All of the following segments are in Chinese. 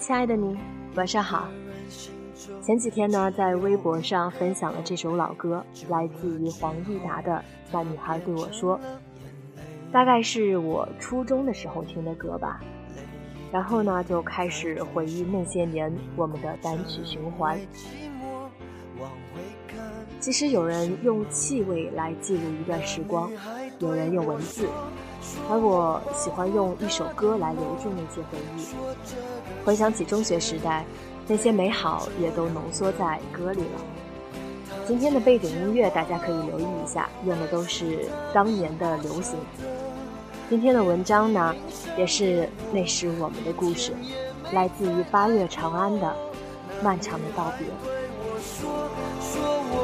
亲爱的你，晚上好。前几天呢，在微博上分享了这首老歌，来自于黄义达的《那女孩对我说》，大概是我初中的时候听的歌吧。然后呢，就开始回忆那些年我们的单曲循环。其实有人用气味来记录一段时光，有人用文字，而我喜欢用一首歌来留住那些回忆。回想起中学时代。那些美好也都浓缩在歌里了。今天的背景音乐大家可以留意一下，用的都是当年的流行。今天的文章呢，也是那时我们的故事，来自于八月长安的漫长的道别。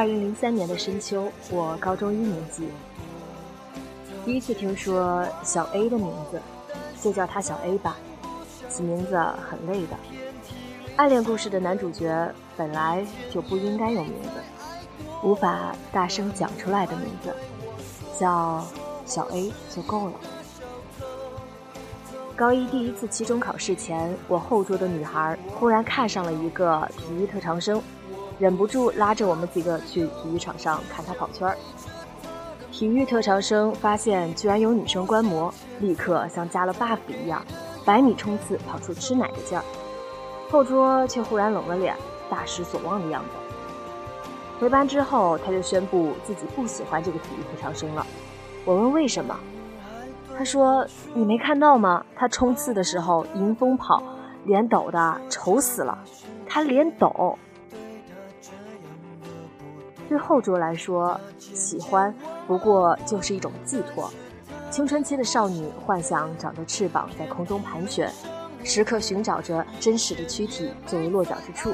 二零零三年的深秋，我高中一年级，第一次听说小 A 的名字，就叫他小 A 吧，起名字很累的。爱恋故事的男主角本来就不应该有名字，无法大声讲出来的名字，叫小 A 就够了。高一第一次期中考试前，我后桌的女孩忽然看上了一个体育特长生，忍不住拉着我们几个去体育场上看他跑圈儿。体育特长生发现居然有女生观摩，立刻像加了 buff 一样，百米冲刺跑出吃奶的劲儿。后桌却忽然冷了脸，大失所望的样子。回班之后，他就宣布自己不喜欢这个体育特长生了。我问为什么，他说：“你没看到吗？他冲刺的时候迎风跑，脸抖的丑死了，他脸抖。”对后桌来说，喜欢不过就是一种寄托。青春期的少女幻想长着翅膀在空中盘旋。时刻寻找着真实的躯体作为落脚之处，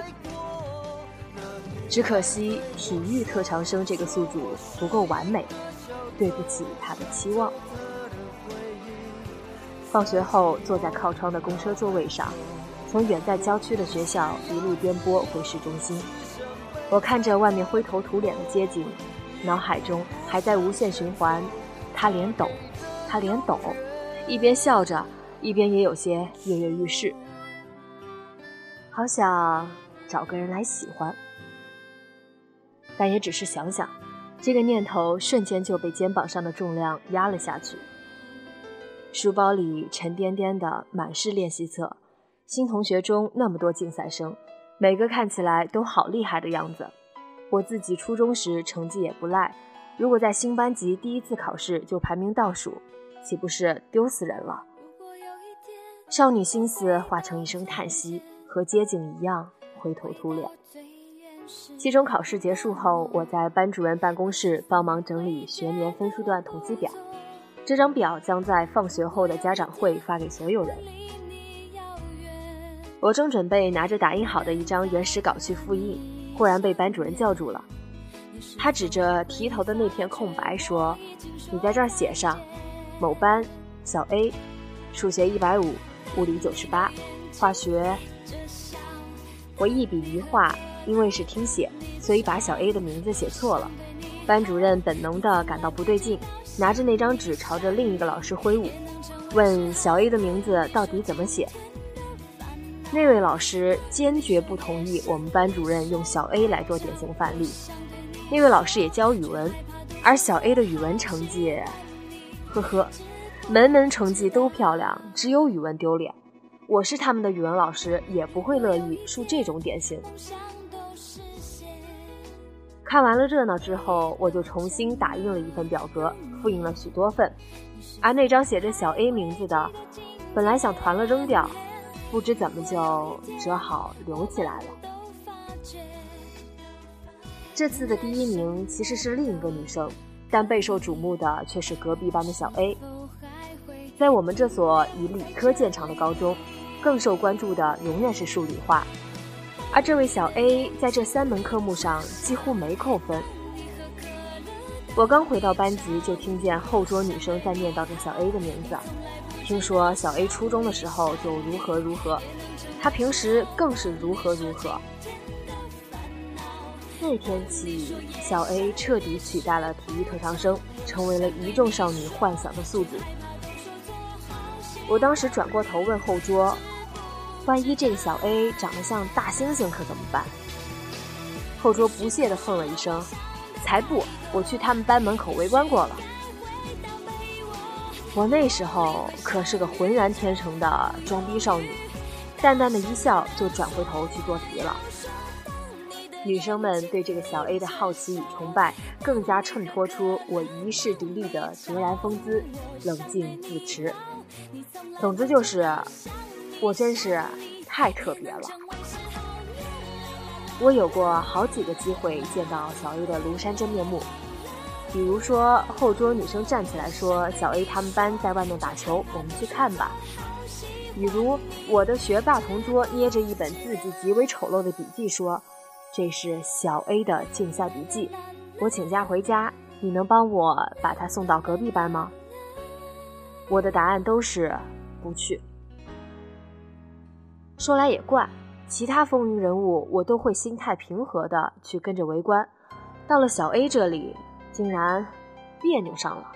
只可惜体育特长生这个宿主不够完美，对不起他的期望。放学后坐在靠窗的公车座位上，从远在郊区的学校一路颠簸回市中心，我看着外面灰头土脸的街景，脑海中还在无限循环：他脸抖，他脸抖，一边笑着。一边也有些跃跃欲试，好想找个人来喜欢，但也只是想想，这个念头瞬间就被肩膀上的重量压了下去。书包里沉甸甸的满是练习册。新同学中那么多竞赛生，每个看起来都好厉害的样子。我自己初中时成绩也不赖，如果在新班级第一次考试就排名倒数，岂不是丢死人了？少女心思化成一声叹息，和街景一样灰头土脸。期中考试结束后，我在班主任办公室帮忙整理学年分数段统计表。这张表将在放学后的家长会发给所有人。我正准备拿着打印好的一张原始稿去复印，忽然被班主任叫住了。他指着题头的那片空白说：“你在这儿写上，某班小 A，数学一百五，物理九十八，化学……”我一笔一画，因为是听写，所以把小 A 的名字写错了。班主任本能地感到不对劲。拿着那张纸朝着另一个老师挥舞，问小 A 的名字到底怎么写。那位老师坚决不同意我们班主任用小 A 来做典型范例。那位老师也教语文，而小 A 的语文成绩，呵呵，门门成绩都漂亮，只有语文丢脸。我是他们的语文老师，也不会乐意树这种典型。看完了热闹之后，我就重新打印了一份表格，复印了许多份。而那张写着小 A 名字的，本来想团了扔掉，不知怎么就折好留起来了。这次的第一名其实是另一个女生，但备受瞩目的却是隔壁班的小 A。在我们这所以理科见长的高中，更受关注的永远是数理化。而这位小 A 在这三门科目上几乎没扣分。我刚回到班级，就听见后桌女生在念叨着小 A 的名字。听说小 A 初中的时候就如何如何，她平时更是如何如何。那天起，小 A 彻底取代了体育特长生，成为了一众少女幻想的宿主。我当时转过头问后桌。万一这个小 A 长得像大猩猩，可怎么办？后桌不屑地哼了一声：“才不！我去他们班门口围观过了。”我那时候可是个浑然天成的装逼少女，淡淡的一笑就转回头去做题了。女生们对这个小 A 的好奇与崇拜，更加衬托出我一世独立的卓然风姿，冷静自持。总之就是。我真是太特别了。我有过好几个机会见到小 A 的庐山真面目，比如说后桌女生站起来说：“小 A 他们班在外面打球，我们去看吧。”比如我的学霸同桌捏着一本字迹极为丑陋的笔记说：“这是小 A 的竞赛笔记，我请假回家，你能帮我把他送到隔壁班吗？”我的答案都是不去。说来也怪，其他风云人物我都会心态平和的去跟着围观，到了小 A 这里，竟然别扭上了。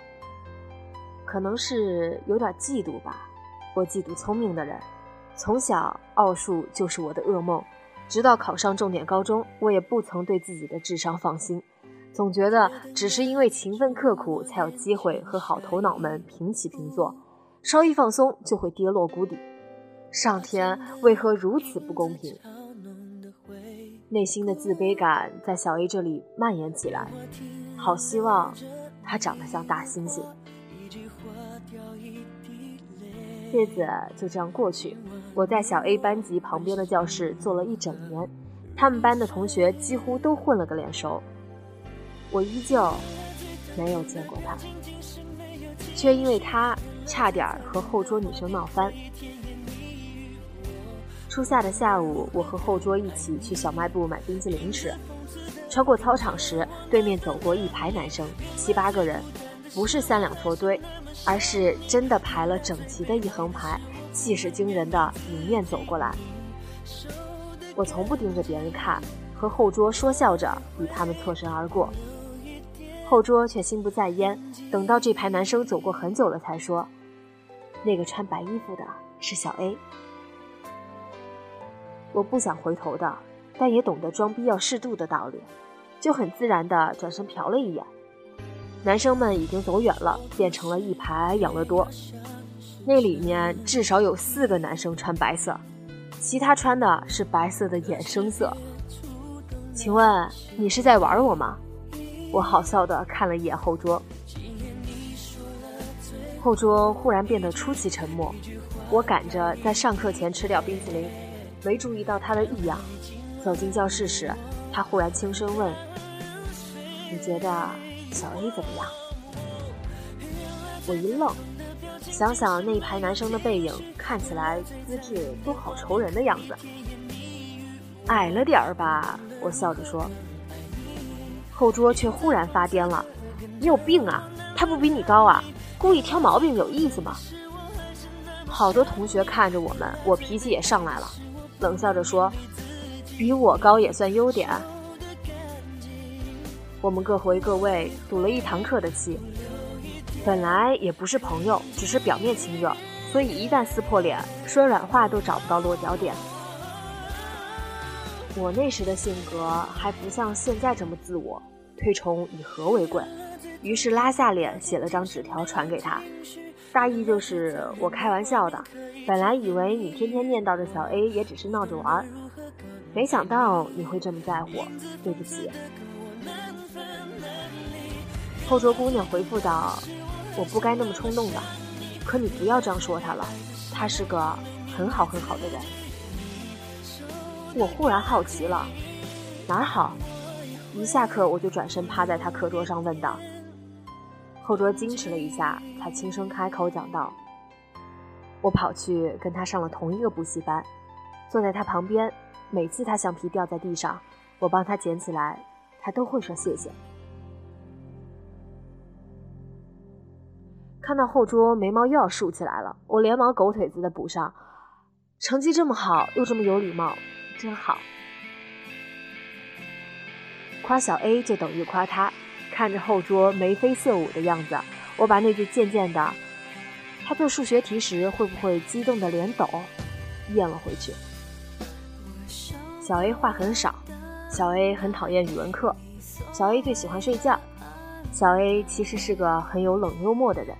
可能是有点嫉妒吧，我嫉妒聪明的人。从小奥数就是我的噩梦，直到考上重点高中，我也不曾对自己的智商放心，总觉得只是因为勤奋刻苦，才有机会和好头脑们平起平坐，稍一放松就会跌落谷底。上天为何如此不公平？内心的自卑感在小 A 这里蔓延起来。好希望他长得像大猩猩。日子就这样过去，我在小 A 班级旁边的教室坐了一整年，他们班的同学几乎都混了个脸熟，我依旧没有见过他，却因为他差点和后桌女生闹翻。初夏的下午，我和后桌一起去小卖部买冰激凌吃。穿过操场时，对面走过一排男生，七八个人，不是三两坨堆，而是真的排了整齐的一横排，气势惊人的迎面走过来。我从不盯着别人看，和后桌说笑着与他们错身而过。后桌却心不在焉，等到这排男生走过很久了，才说：“那个穿白衣服的是小 A。”我不想回头的，但也懂得装逼要适度的道理，就很自然的转身瞟了一眼。男生们已经走远了，变成了一排养乐多。那里面至少有四个男生穿白色，其他穿的是白色的衍生色。请问你是在玩我吗？我好笑的看了一眼后桌，后桌忽然变得出奇沉默。我赶着在上课前吃掉冰淇淋，没注意到他的异样。走进教室时，他忽然轻声问：“你觉得小 A 怎么样？”我一愣，想想那一排男生的背影，看起来资质都好愁人的样子。矮了点儿吧，我笑着说。后桌却忽然发癫了：“你有病啊！他不比你高啊，故意挑毛病有意思吗？”好多同学看着我们，我脾气也上来了，冷笑着说：“比我高也算优点。”我们各回各位，赌了一堂课的气。本来也不是朋友，只是表面亲热，所以一旦撕破脸，说软话都找不到落脚点。我那时的性格还不像现在这么自我，推崇以和为贵，于是拉下脸写了张纸条传给他，大意就是我开玩笑的。本来以为你天天念叨着小 A 也只是闹着玩，没想到你会这么在乎，对不起。后桌姑娘回复道。我不该那么冲动的，可你不要这样说他了，他是个很好很好的人。我忽然好奇了，哪儿好？一下课我就转身趴在他课桌上问道。后桌矜持了一下，才轻声开口讲道：“我跑去跟他上了同一个补习班，坐在他旁边，每次他橡皮掉在地上，我帮他捡起来，他都会说谢谢。”看到后桌眉毛又要竖起来了，我连忙狗腿子的补上：“成绩这么好，又这么有礼貌，真好。”夸小 A 就等于夸他。看着后桌眉飞色舞的样子，我把那句渐渐的“他做数学题时会不会激动的脸抖”咽了回去。小 A 话很少，小 A 很讨厌语文课，小 A 最喜欢睡觉。小 A 其实是个很有冷幽默的人。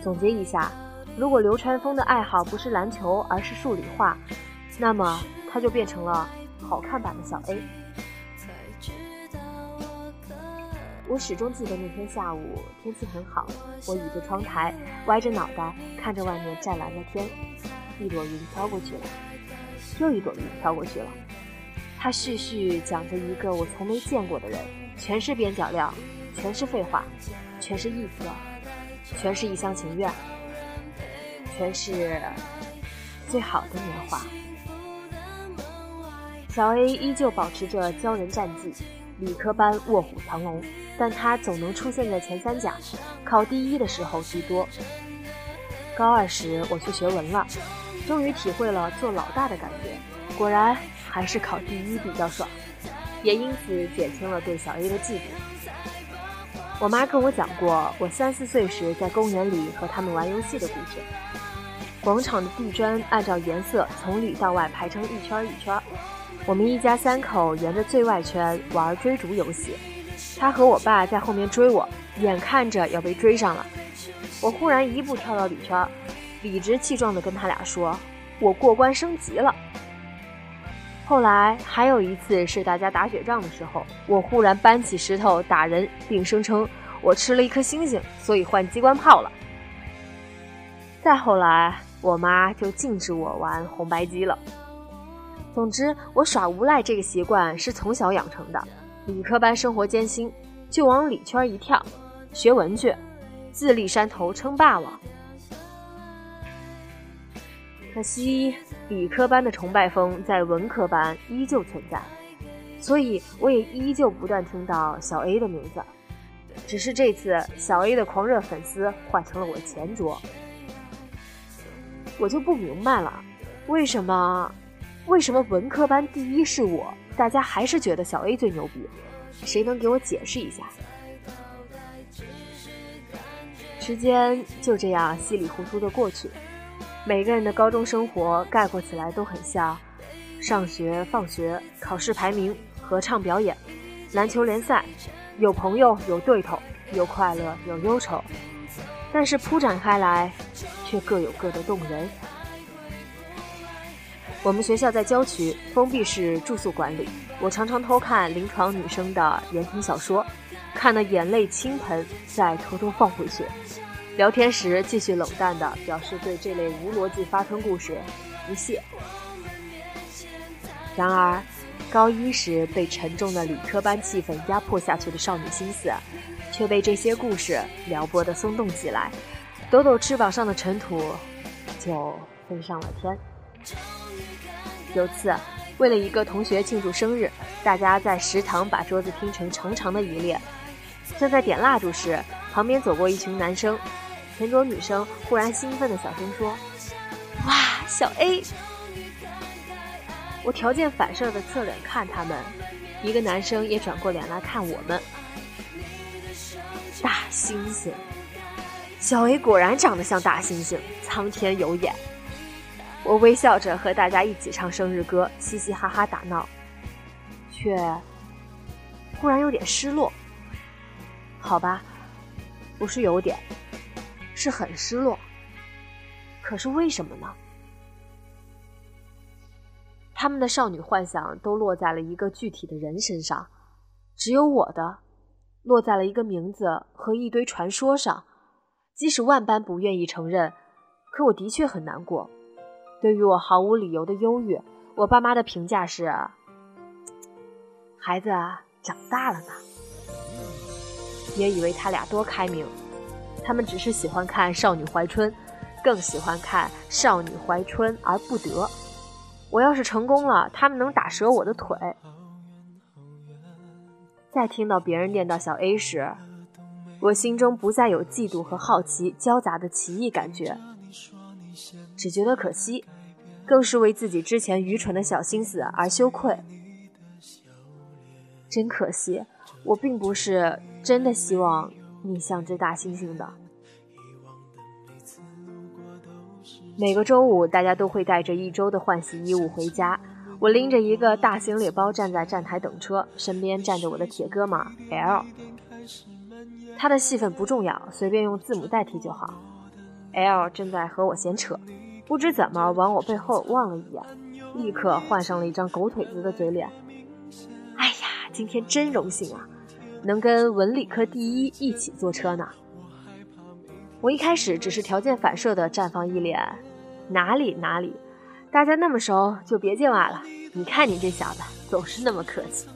总结一下，如果流川枫的爱好不是篮球，而是数理化，那么他就变成了好看版的小 A。我始终记得那天下午天气很好，我倚着窗台，歪着脑袋看着外面湛蓝的天，一朵云飘过去了，又一朵云飘过去了。他絮絮讲着一个我从没见过的人。全是边角料，全是废话，全是意思，全是一厢情愿，全是最好的年华。小 A 依旧保持着骄人战绩，理科班卧虎藏龙，但他总能出现在前三甲，考第一的时候居多。高二时我去学文了，终于体会了做老大的感觉，果然还是考第一比较爽。也因此减轻了对小 A 的嫉妒。我妈跟我讲过，我三四岁时在公园里和他们玩游戏的故事。广场的地砖按照颜色从里到外排成一圈一圈，我们一家三口沿着最外圈玩追逐游戏。他和我爸在后面追我，眼看着要被追上了，我忽然一步跳到里圈，理直气壮地跟他俩说：“我过关升级了。”后来还有一次是大家打雪仗的时候，我忽然搬起石头打人，并声称我吃了一颗星星，所以换机关炮了。再后来，我妈就禁止我玩红白机了。总之，我耍无赖这个习惯是从小养成的。理科班生活艰辛，就往里圈一跳，学文去，自立山头称霸王。可惜，理科班的崇拜风在文科班依旧存在，所以我也依旧不断听到小 A 的名字。只是这次，小 A 的狂热粉丝换成了我前桌，我就不明白了，为什么？为什么文科班第一是我，大家还是觉得小 A 最牛逼？谁能给我解释一下？时间就这样稀里糊涂的过去。每个人的高中生活概括起来都很像：上学、放学、考试排名、合唱表演、篮球联赛，有朋友有对头，有快乐有忧愁。但是铺展开来，却各有各的动人。我们学校在郊区，封闭式住宿管理，我常常偷看临床女生的言情小说，看得眼泪倾盆，再偷偷放回去。聊天时继续冷淡地表示对这类无逻辑发春故事不屑。然而，高一时被沉重的理科班气氛压迫下去的少女心思，却被这些故事撩拨得松动起来，抖抖翅膀上的尘土，就飞上了天。有次，为了一个同学庆祝生日，大家在食堂把桌子拼成长长的一列，正在点蜡烛时，旁边走过一群男生。前桌女生忽然兴奋的小声说：“哇，小 A！” 我条件反射的侧脸看他们，一个男生也转过脸来看我们。大猩猩，小 A 果然长得像大猩猩，苍天有眼。我微笑着和大家一起唱生日歌，嘻嘻哈哈打闹，却忽然有点失落。好吧，不是有点。是很失落，可是为什么呢？他们的少女幻想都落在了一个具体的人身上，只有我的落在了一个名字和一堆传说上。即使万般不愿意承认，可我的确很难过。对于我毫无理由的忧郁，我爸妈的评价是：孩子长大了呢。别以为他俩多开明。他们只是喜欢看《少女怀春》，更喜欢看《少女怀春而不得》。我要是成功了，他们能打折我的腿。在听到别人念到小 A 时，我心中不再有嫉妒和好奇交杂的奇异感觉，只觉得可惜，更是为自己之前愚蠢的小心思而羞愧。真可惜，我并不是真的希望。你像只大猩猩的。每个周五，大家都会带着一周的换洗衣物回家。我拎着一个大行李包站在站台等车，身边站着我的铁哥们 L。他的戏份不重要，随便用字母代替就好。L 正在和我闲扯，不知怎么往我背后望了一眼，立刻换上了一张狗腿子的嘴脸。哎呀，今天真荣幸啊！能跟文理科第一一起坐车呢。我一开始只是条件反射的绽放一脸哪里哪里，大家那么熟就别见外了。你看你这小子总是那么客气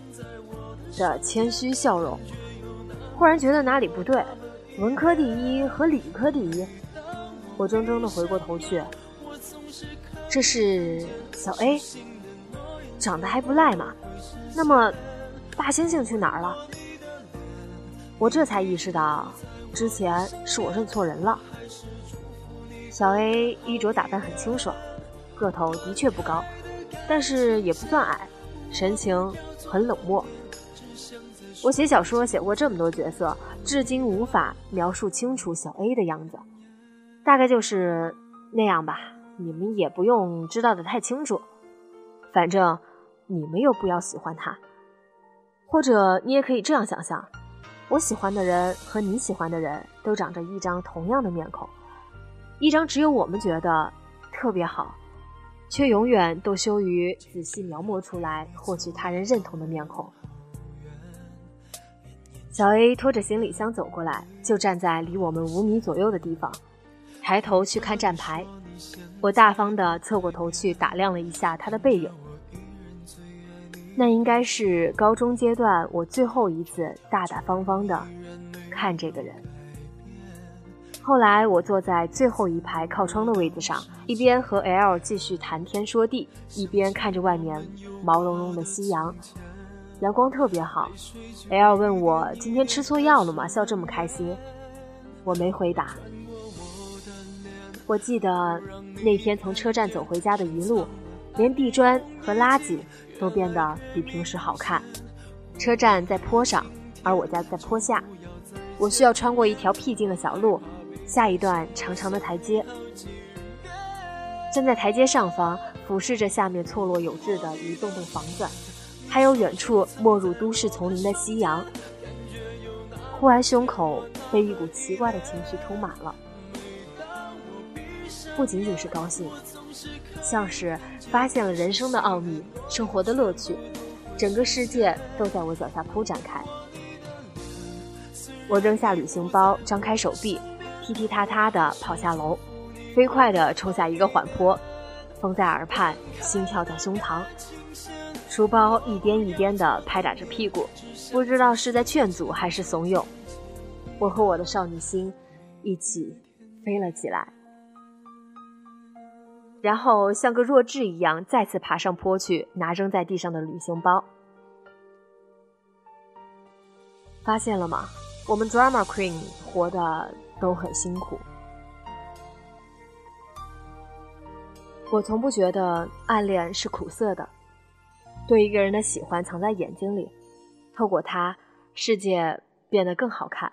的谦虚笑容。忽然觉得哪里不对，文科第一和理科第一。我怔怔的回过头去，这是小 A，长得还不赖嘛。那么大猩猩去哪儿了？我这才意识到，之前是我认错人了。小 A 衣着打扮很清爽，个头的确不高，但是也不算矮，神情很冷漠。我写小说写过这么多角色，至今无法描述清楚小 A 的样子，大概就是那样吧。你们也不用知道的太清楚，反正你们又不要喜欢他，或者你也可以这样想象。我喜欢的人和你喜欢的人都长着一张同样的面孔，一张只有我们觉得特别好，却永远都羞于仔细描摹出来获取他人认同的面孔。小 A 拖着行李箱走过来，就站在离我们五米左右的地方，抬头去看站牌。我大方地侧过头去打量了一下他的背影。那应该是高中阶段我最后一次大大方方的看这个人。后来我坐在最后一排靠窗的位子上，一边和 L 继续谈天说地，一边看着外面毛茸茸的夕阳，阳光特别好。L 问我今天吃错药了吗？笑这么开心。我没回答。我记得那天从车站走回家的一路，连地砖和垃圾。都变得比平时好看。车站在坡上，而我家在坡下。我需要穿过一条僻静的小路，下一段长长的台阶。站在台阶上方，俯视着下面错落有致的一栋栋房子，还有远处没入都市丛林的夕阳。忽然，胸口被一股奇怪的情绪充满了。不仅仅是高兴，像是发现了人生的奥秘，生活的乐趣，整个世界都在我脚下铺展开。我扔下旅行包，张开手臂，踢踢踏踏地跑下楼，飞快地冲下一个缓坡，风在耳畔，心跳在胸膛，书包一颠一颠地拍打着屁股，不知道是在劝阻还是怂恿。我和我的少女心一起飞了起来，然后像个弱智一样再次爬上坡去拿扔在地上的旅行包。发现了吗？我们 drama queen 活的都很辛苦。我从不觉得暗恋是苦涩的，对一个人的喜欢藏在眼睛里，透过它，世界变得更好看。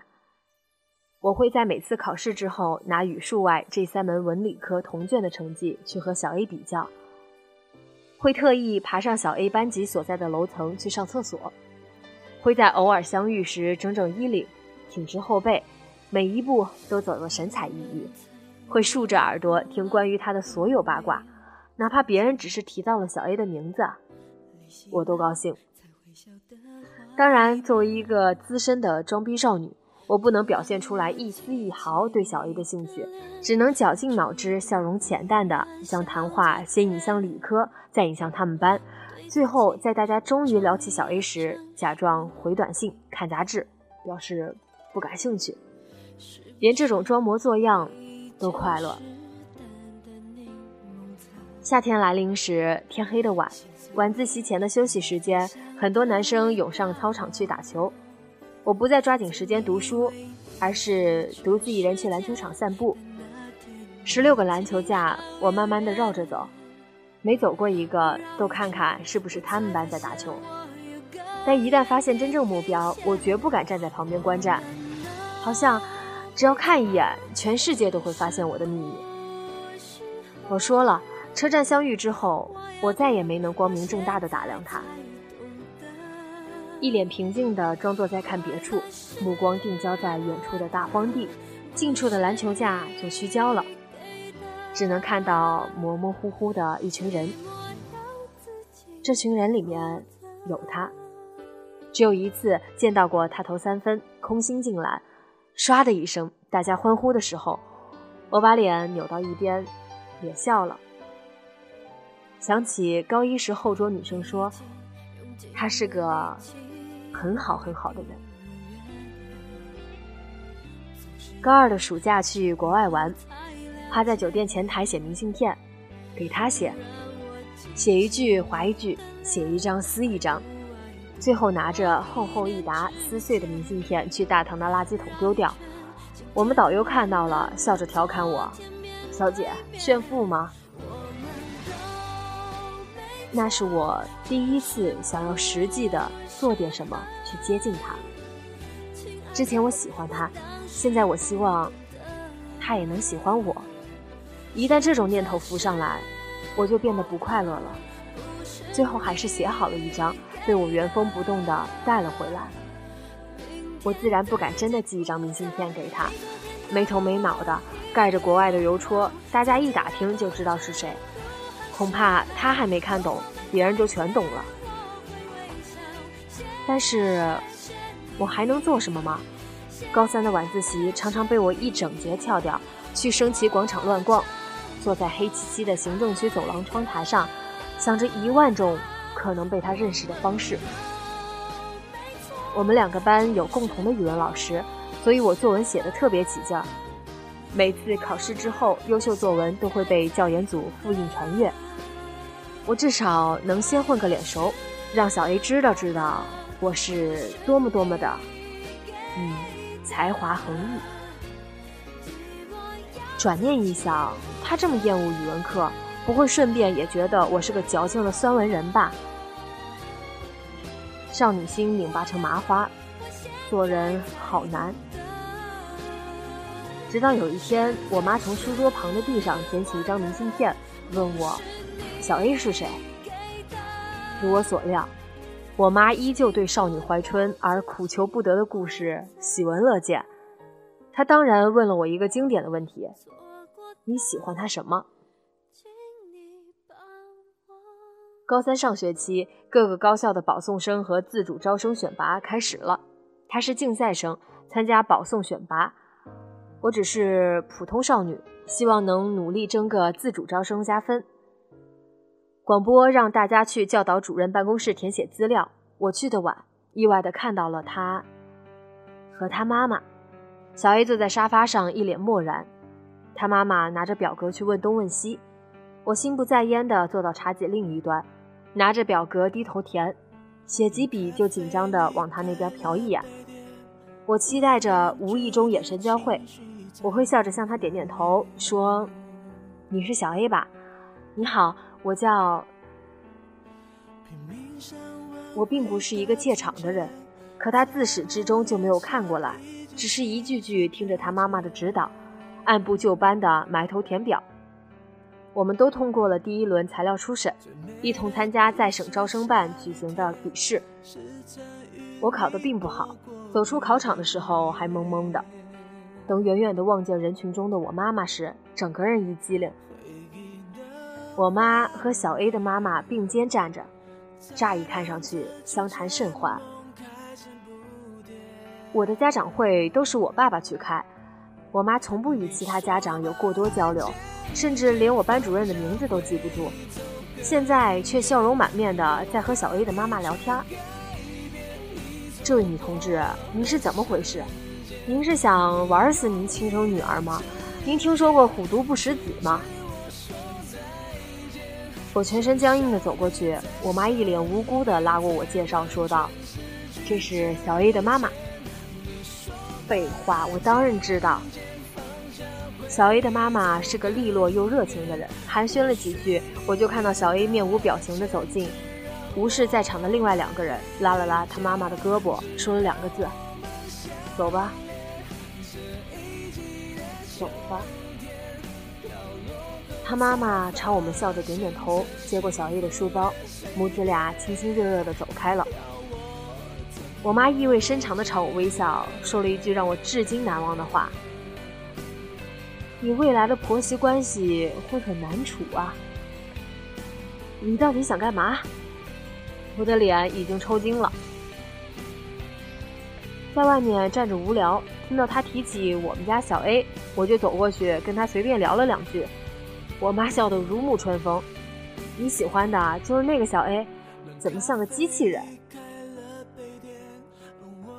我会在每次考试之后拿语数外这三门文理科同卷的成绩去和小 A 比较，会特意爬上小 A 班级所在的楼层去上厕所，会在偶尔相遇时整整衣领。挺直后背，每一步都走得神采奕奕，会竖着耳朵听关于他的所有八卦，哪怕别人只是提到了小 A 的名字，我都高兴。当然，作为一个资深的装逼少女，我不能表现出来一丝一毫对小 A 的兴趣，只能绞尽脑汁，笑容浅淡的将谈话先引向理科，再引向他们班，最后在大家终于聊起小 A 时，假装回短信、看杂志，表示。不感兴趣，连这种装模作样都快乐。夏天来临时，天黑的晚，晚自习前的休息时间，很多男生涌上操场去打球。我不再抓紧时间读书，而是独自一人去篮球场散步。十六个篮球架，我慢慢的绕着走，每走过一个，都看看是不是他们班在打球。但一旦发现真正目标，我绝不敢站在旁边观战。好像，只要看一眼，全世界都会发现我的秘密。我说了，车站相遇之后，我再也没能光明正大的打量他。一脸平静地装作在看别处，目光定焦在远处的大荒地，近处的篮球架就虚焦了，只能看到模模糊糊的一群人。这群人里面有他，只有一次见到过他投三分，空心进篮。唰的一声，大家欢呼的时候，我把脸扭到一边，也笑了。想起高一时后桌女生说，他是个很好很好的人。高二的暑假去国外玩，趴在酒店前台写明信片，给他写，写一句划一句，写一张撕一张。最后拿着厚厚一沓撕碎的明信片去大堂的垃圾桶丢掉。我们导游看到了，笑着调侃我：“小姐，炫富吗？”那是我第一次想要实际的做点什么去接近他。之前我喜欢他，现在我希望他也能喜欢我。一旦这种念头浮上来，我就变得不快乐了。最后还是写好了一张。被我原封不动的带了回来，我自然不敢真的寄一张明信片给他，没头没脑的盖着国外的邮戳，大家一打听就知道是谁，恐怕他还没看懂，别人就全懂了。但是，我还能做什么吗？高三的晚自习常常被我一整节翘掉，去升旗广场乱逛，坐在黑漆漆的行政区走廊窗台上，想着一万种。可能被他认识的方式。我们两个班有共同的语文老师，所以我作文写的特别起劲儿。每次考试之后，优秀作文都会被教研组复印传阅。我至少能先混个脸熟，让小 A 知道知道我是多么多么的，嗯，才华横溢。转念一想，他这么厌恶语文课。不会顺便也觉得我是个矫情的酸文人吧？少女心拧巴成麻花，做人好难。直到有一天，我妈从书桌旁的地上捡起一张明信片，问我：“小 A 是谁？”如我所料，我妈依旧对少女怀春而苦求不得的故事喜闻乐见。她当然问了我一个经典的问题：“你喜欢他什么？高三上学期，各个高校的保送生和自主招生选拔开始了。他是竞赛生，参加保送选拔。我只是普通少女，希望能努力争个自主招生加分。广播让大家去教导主任办公室填写资料。我去的晚，意外的看到了他和他妈妈。小 A 坐在沙发上，一脸漠然。他妈妈拿着表格去问东问西。我心不在焉的坐到茶几另一端，拿着表格低头填，写几笔就紧张的往他那边瞟一眼。我期待着无意中眼神交汇，我会笑着向他点点头，说：“你是小 A 吧？你好，我叫……我并不是一个怯场的人，可他自始至终就没有看过来。”只是一句句听着他妈妈的指导，按部就班的埋头填表。我们都通过了第一轮材料初审，一同参加在省招生办举行的笔试。我考得并不好，走出考场的时候还懵懵的。等远远的望见人群中的我妈妈时，整个人一激灵。我妈和小 A 的妈妈并肩站着，乍一看上去相谈甚欢。我的家长会都是我爸爸去开，我妈从不与其他家长有过多交流，甚至连我班主任的名字都记不住。现在却笑容满面的在和小 A 的妈妈聊天。这位女同志，您是怎么回事？您是想玩死您亲生女儿吗？您听说过虎毒不食子吗？我全身僵硬的走过去，我妈一脸无辜的拉过我介绍，说道：“这是小 A 的妈妈。”废话，我当然知道。小 A 的妈妈是个利落又热情的人，寒暄了几句，我就看到小 A 面无表情的走近，无视在场的另外两个人，拉了拉他妈妈的胳膊，说了两个字：“走吧，走吧。”他妈妈朝我们笑着点点头，接过小 A 的书包，母子俩亲亲热热的走开了。我妈意味深长地朝我微笑，说了一句让我至今难忘的话：“你未来的婆媳关系会很难处啊！你到底想干嘛？”我的脸已经抽筋了。在外面站着无聊，听到他提起我们家小 A，我就走过去跟他随便聊了两句。我妈笑得如沐春风：“你喜欢的就是那个小 A，怎么像个机器人？”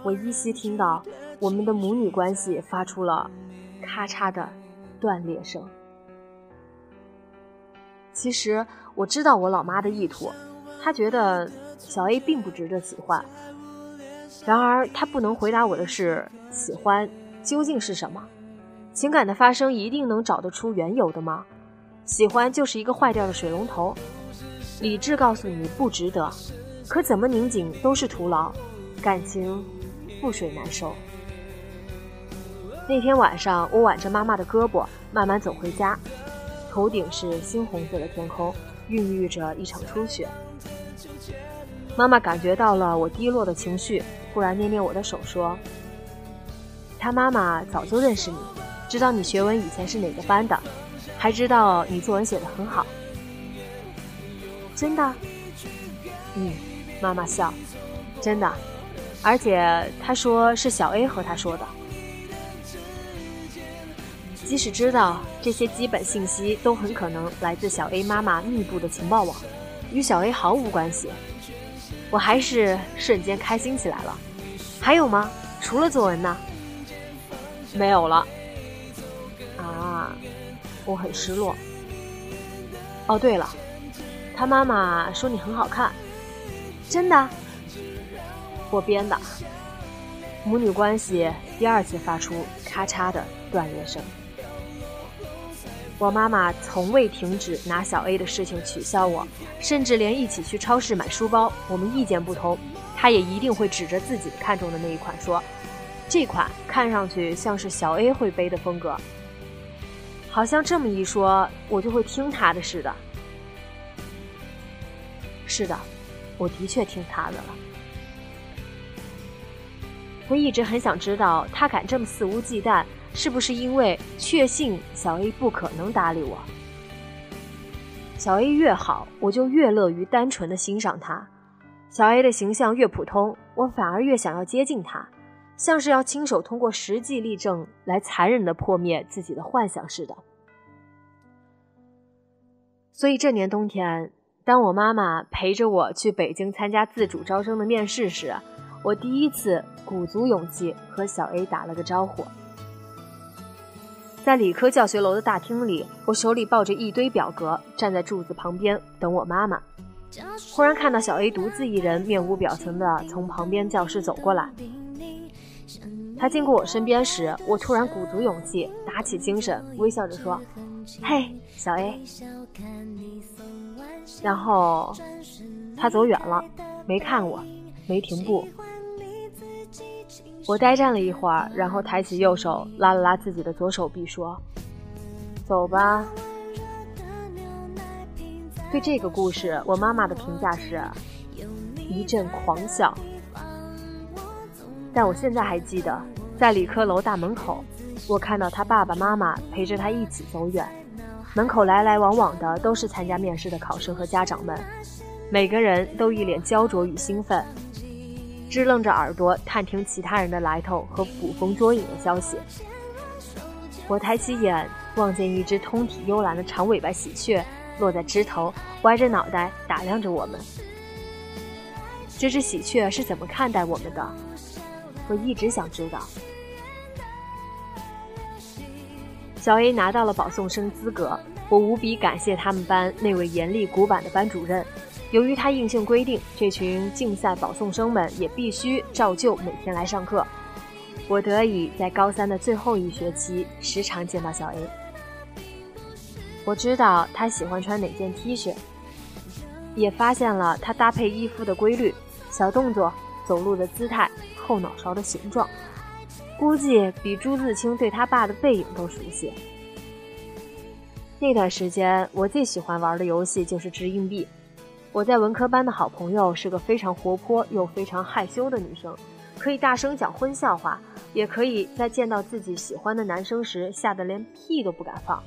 我依稀听到我们的母女关系发出了咔嚓的断裂声。其实我知道我老妈的意图，她觉得小 A 并不值得喜欢。然而她不能回答我的是：喜欢究竟是什么？情感的发生一定能找得出缘由的吗？喜欢就是一个坏掉的水龙头，理智告诉你不值得，可怎么拧紧都是徒劳。感情。覆水难收。那天晚上，我挽着妈妈的胳膊，慢慢走回家，头顶是猩红色的天空，孕育着一场初雪。妈妈感觉到了我低落的情绪，忽然捏捏我的手说：“他妈妈早就认识你，知道你学文以前是哪个班的，还知道你作文写得很好。”真的？嗯，妈妈笑，真的。而且他说是小 A 和他说的。即使知道这些基本信息都很可能来自小 A 妈妈密布的情报网，与小 A 毫无关系，我还是瞬间开心起来了。还有吗？除了作文呢？没有了。啊，我很失落。哦，对了，他妈妈说你很好看，真的。我编的，母女关系第二次发出咔嚓的断裂声。我妈妈从未停止拿小 A 的事情取笑我，甚至连一起去超市买书包，我们意见不同，她也一定会指着自己看中的那一款说：“这款看上去像是小 A 会背的风格。”好像这么一说，我就会听他的似的。是的，我的确听他的了。我一直很想知道，他敢这么肆无忌惮，是不是因为确信小 A 不可能搭理我？小 A 越好，我就越乐于单纯的欣赏他；小 A 的形象越普通，我反而越想要接近他，像是要亲手通过实际例证来残忍的破灭自己的幻想似的。所以这年冬天，当我妈妈陪着我去北京参加自主招生的面试时，我第一次鼓足勇气和小 A 打了个招呼。在理科教学楼的大厅里，我手里抱着一堆表格，站在柱子旁边等我妈妈。忽然看到小 A 独自一人，面无表情地从旁边教室走过来。他经过我身边时，我突然鼓足勇气，打起精神，微笑着说：“嘿，小 A。”然后他走远了，没看我，没停步。我呆站了一会儿，然后抬起右手拉了拉自己的左手臂，说：“走吧。”对这个故事，我妈妈的评价是一阵狂笑。但我现在还记得，在理科楼大门口，我看到他爸爸妈妈陪着他一起走远，门口来来往往的都是参加面试的考生和家长们，每个人都一脸焦灼与兴奋。支棱着耳朵探听其他人的来头和捕风捉影的消息。我抬起眼，望见一只通体幽蓝的长尾巴喜鹊落在枝头，歪着脑袋打量着我们。这只喜鹊是怎么看待我们的？我一直想知道。小 A 拿到了保送生资格，我无比感谢他们班那位严厉古板的班主任。由于他硬性规定，这群竞赛保送生们也必须照旧每天来上课。我得以在高三的最后一学期时常见到小 A。我知道他喜欢穿哪件 T 恤，也发现了他搭配衣服的规律、小动作、走路的姿态、后脑勺的形状，估计比朱自清对他爸的背影都熟悉。那段时间，我最喜欢玩的游戏就是掷硬币。我在文科班的好朋友是个非常活泼又非常害羞的女生，可以大声讲荤笑话，也可以在见到自己喜欢的男生时吓得连屁都不敢放。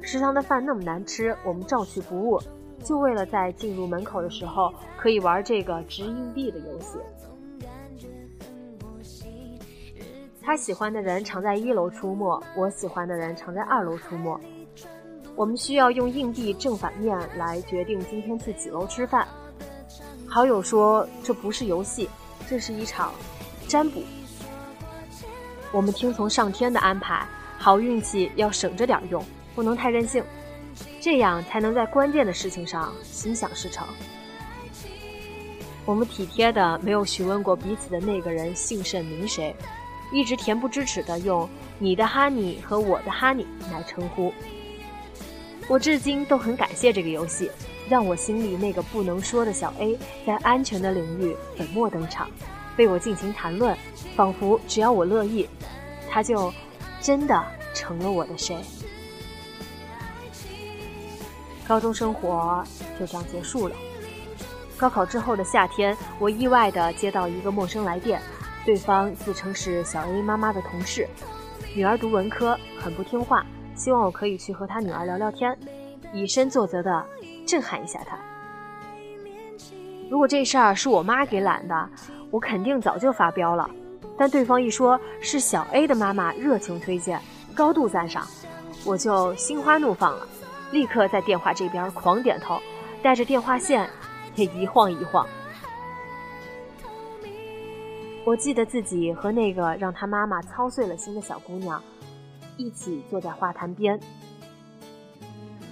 食堂的饭那么难吃，我们照去不误，就为了在进入门口的时候可以玩这个掷硬币的游戏。他喜欢的人常在一楼出没，我喜欢的人常在二楼出没。我们需要用硬币正反面来决定今天去几楼吃饭。好友说这不是游戏，这是一场占卜。我们听从上天的安排，好运气要省着点用，不能太任性，这样才能在关键的事情上心想事成。我们体贴的没有询问过彼此的那个人姓甚名谁，一直恬不知耻的用你的哈尼和我的哈尼来称呼。我至今都很感谢这个游戏，让我心里那个不能说的小 A 在安全的领域粉墨登场，被我尽情谈论，仿佛只要我乐意，他就真的成了我的谁。高中生活就这样结束了。高考之后的夏天，我意外地接到一个陌生来电，对方自称是小 A 妈妈的同事，女儿读文科，很不听话。希望我可以去和她女儿聊聊天，以身作则的震撼一下她。如果这事儿是我妈给揽的，我肯定早就发飙了。但对方一说是小 A 的妈妈热情推荐，高度赞赏，我就心花怒放了，立刻在电话这边狂点头，带着电话线也一晃一晃。我记得自己和那个让他妈妈操碎了心的小姑娘。一起坐在花坛边，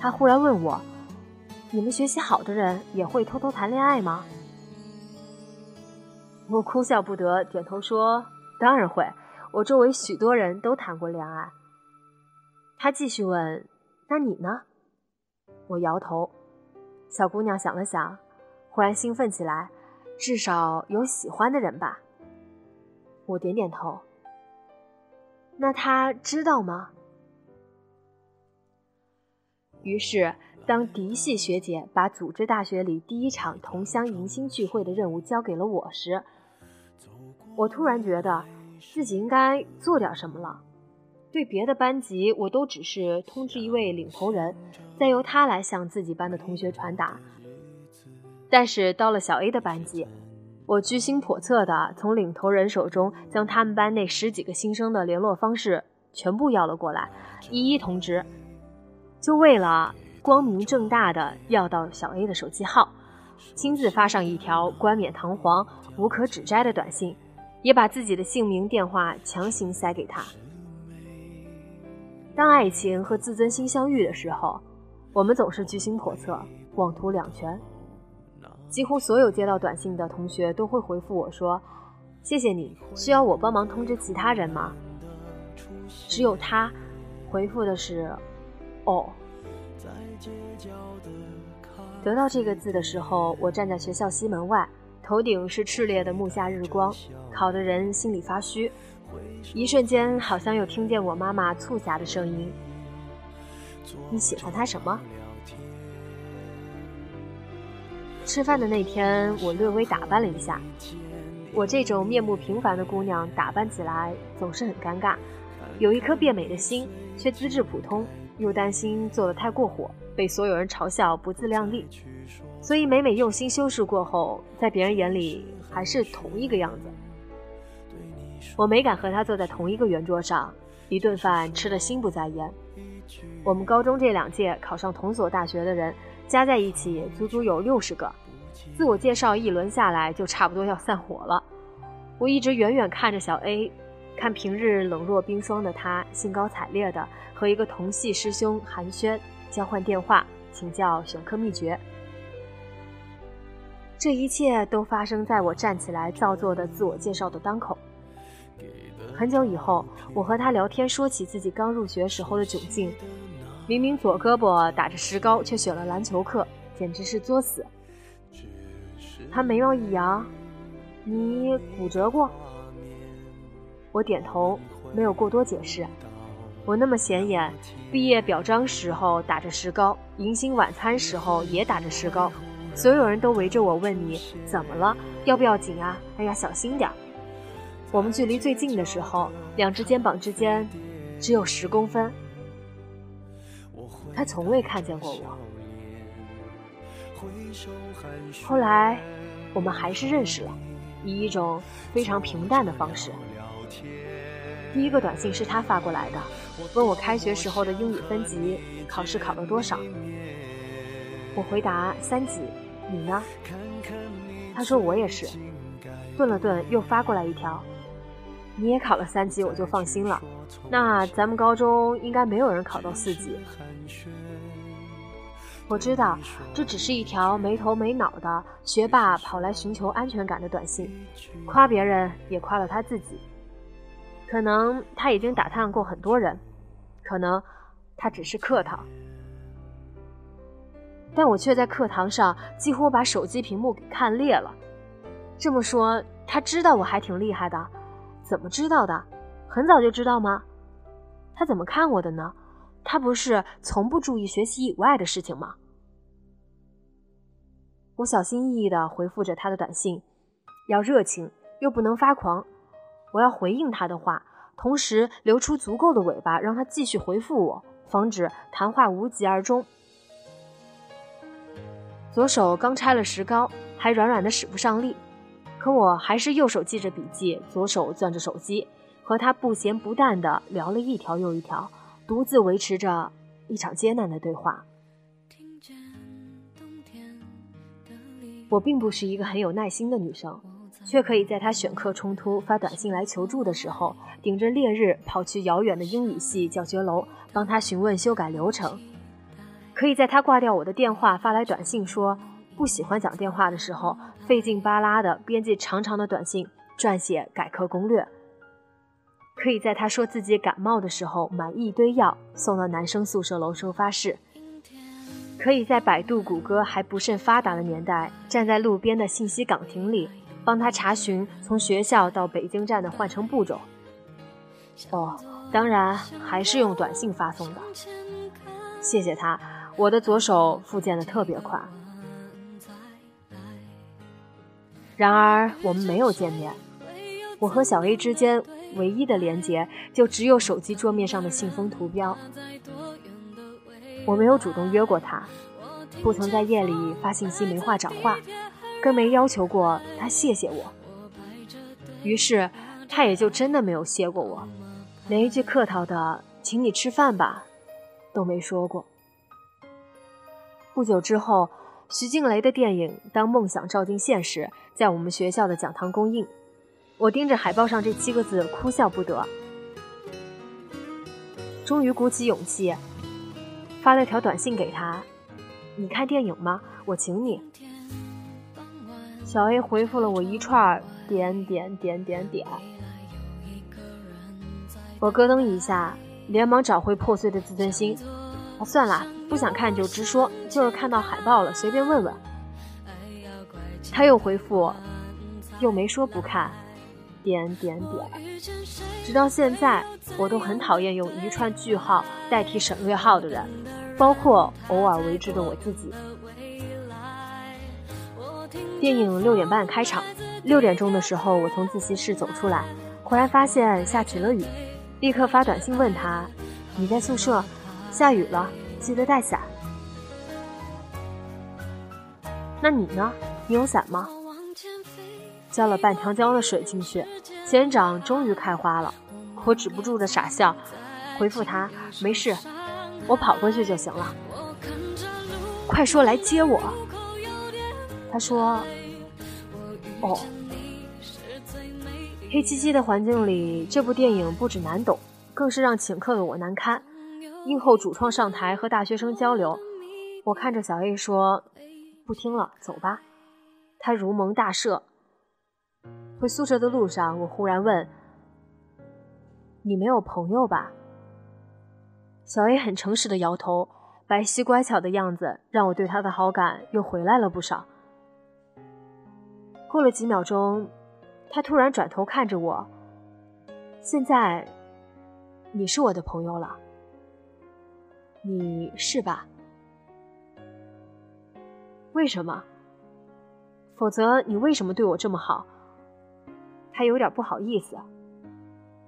他忽然问我：“你们学习好的人也会偷偷谈恋爱吗？”我哭笑不得，点头说：“当然会，我周围许多人都谈过恋爱。”他继续问：“那你呢？”我摇头。小姑娘想了想，忽然兴奋起来：“至少有喜欢的人吧？”我点点头。那他知道吗？于是，当嫡系学姐把组织大学里第一场同乡迎新聚会的任务交给了我时，我突然觉得自己应该做点什么了。对别的班级，我都只是通知一位领头人，再由他来向自己班的同学传达。但是到了小 A 的班级，我居心叵测的从领头人手中将他们班那十几个新生的联络方式全部要了过来，一一通知，就为了光明正大的要到小 A 的手机号，亲自发上一条冠冕堂皇、无可指摘的短信，也把自己的姓名、电话强行塞给他。当爱情和自尊心相遇的时候，我们总是居心叵测，妄图两全。几乎所有接到短信的同学都会回复我说：“谢谢你，需要我帮忙通知其他人吗？”只有他回复的是：“哦。”得到这个字的时候，我站在学校西门外，头顶是炽烈的木夏日光，烤得人心里发虚。一瞬间，好像又听见我妈妈促狭的声音：“你喜欢他什么？”吃饭的那天，我略微打扮了一下。我这种面目平凡的姑娘，打扮起来总是很尴尬。有一颗变美的心，却资质普通，又担心做的太过火，被所有人嘲笑不自量力。所以每每用心修饰过后，在别人眼里还是同一个样子。我没敢和她坐在同一个圆桌上，一顿饭吃得心不在焉。我们高中这两届考上同所大学的人。加在一起足足有六十个，自我介绍一轮下来就差不多要散伙了。我一直远远看着小 A，看平日冷若冰霜的他，兴高采烈的和一个同系师兄寒暄，交换电话，请教选课秘诀。这一切都发生在我站起来造作的自我介绍的当口。很久以后，我和他聊天，说起自己刚入学时候的窘境。明明左胳膊打着石膏，却选了篮球课，简直是作死。他眉毛一扬：“你骨折过？”我点头，没有过多解释。我那么显眼，毕业表彰时候打着石膏，迎新晚餐时候也打着石膏，所有人都围着我问你怎么了，要不要紧啊？哎呀，小心点。我们距离最近的时候，两只肩膀之间只有十公分。他从未看见过我。后来，我们还是认识了，以一种非常平淡的方式。第一个短信是他发过来的，问我开学时候的英语分级，考试考了多少。我回答三级，你呢？他说我也是。顿了顿，又发过来一条，你也考了三级，我就放心了。那咱们高中应该没有人考到四级。我知道这只是一条没头没脑的学霸跑来寻求安全感的短信，夸别人也夸了他自己。可能他已经打探过很多人，可能他只是客套，但我却在课堂上几乎把手机屏幕给看裂了。这么说，他知道我还挺厉害的，怎么知道的？很早就知道吗？他怎么看我的呢？他不是从不注意学习以外的事情吗？我小心翼翼地回复着他的短信，要热情又不能发狂。我要回应他的话，同时留出足够的尾巴，让他继续回复我，防止谈话无疾而终。左手刚拆了石膏，还软软的使不上力，可我还是右手记着笔记，左手攥着手机，和他不咸不淡的聊了一条又一条。独自维持着一场艰难的对话。我并不是一个很有耐心的女生，却可以在他选课冲突、发短信来求助的时候，顶着烈日跑去遥远的英语系教学楼帮他询问修改流程；可以在他挂掉我的电话发来短信说不喜欢讲电话的时候，费劲巴拉的编辑长长的短信，撰写改课攻略。可以在他说自己感冒的时候买一堆药送到男生宿舍楼收发室。可以在百度、谷歌还不甚发达的年代，站在路边的信息岗亭里，帮他查询从学校到北京站的换乘步骤。哦，当然还是用短信发送的。谢谢他，我的左手复健的特别快。然而我们没有见面。我和小 A 之间唯一的连接就只有手机桌面上的信封图标。我没有主动约过他，不曾在夜里发信息没话找话，更没要求过他谢谢我。于是，他也就真的没有谢过我，连一句客套的“请你吃饭吧”都没说过。不久之后。徐静蕾的电影《当梦想照进现实》在我们学校的讲堂公映，我盯着海报上这七个字哭笑不得。终于鼓起勇气，发了条短信给他：“你看电影吗？我请你。”小 A 回复了我一串点点点点点，我咯噔一下，连忙找回破碎的自尊心。算了，不想看就直说，就是看到海报了，随便问问。他又回复，又没说不看，点点点。直到现在，我都很讨厌用一串句号代替省略号的人，包括偶尔为之的我自己。电影六点半开场，六点钟的时候，我从自习室走出来，忽然发现下起了雨，立刻发短信问他：“你在宿舍？”下雨了，记得带伞。那你呢？你有伞吗？浇了半条江的水进去，仙人掌终于开花了。我止不住的傻笑，回复他：“没事，我跑过去就行了。”快说来接我。他说：“哦。”黑漆漆的环境里，这部电影不止难懂，更是让请客的我难堪。映后主创上台和大学生交流，我看着小 A 说：“不听了，走吧。”他如蒙大赦。回宿舍的路上，我忽然问：“你没有朋友吧？”小 A 很诚实的摇头，白皙乖巧的样子让我对他的好感又回来了不少。过了几秒钟，他突然转头看着我：“现在，你是我的朋友了。”你是吧？为什么？否则你为什么对我这么好？他有点不好意思。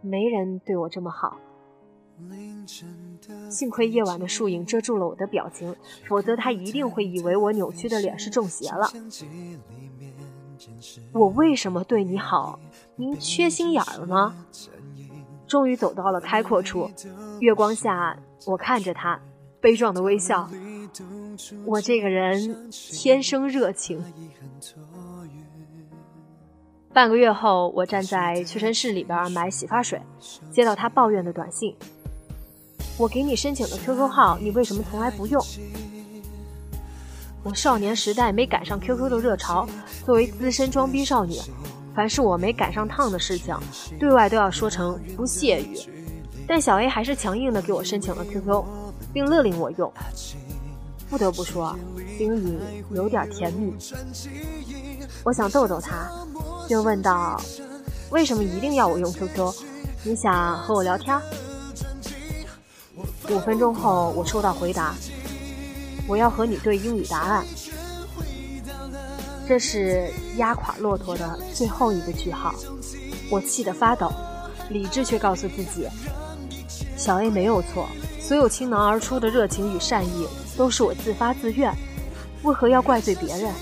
没人对我这么好。幸亏夜晚的树影遮住了我的表情，否则他一定会以为我扭曲的脸是中邪了。我为什么对你好？您缺心眼儿吗？终于走到了开阔处，月光下。我看着他，悲壮的微笑。我这个人天生热情。半个月后，我站在屈臣氏里边买洗发水，接到他抱怨的短信：“我给你申请的 QQ 号，你为什么从来不用？”我少年时代没赶上 QQ 的热潮，作为资深装逼少女，凡是我没赶上趟的事情，对外都要说成不屑于。但小 A 还是强硬的给我申请了 QQ，并勒令我用。不得不说，心里有点甜蜜。我想逗逗他，就问道：“为什么一定要我用 QQ？你想和我聊天？”五分钟后，我收到回答：“我要和你对英语答案。”这是压垮骆驼的最后一个句号。我气得发抖，理智却告诉自己。小 A 没有错，所有倾囊而出的热情与善意都是我自发自愿，为何要怪罪别人？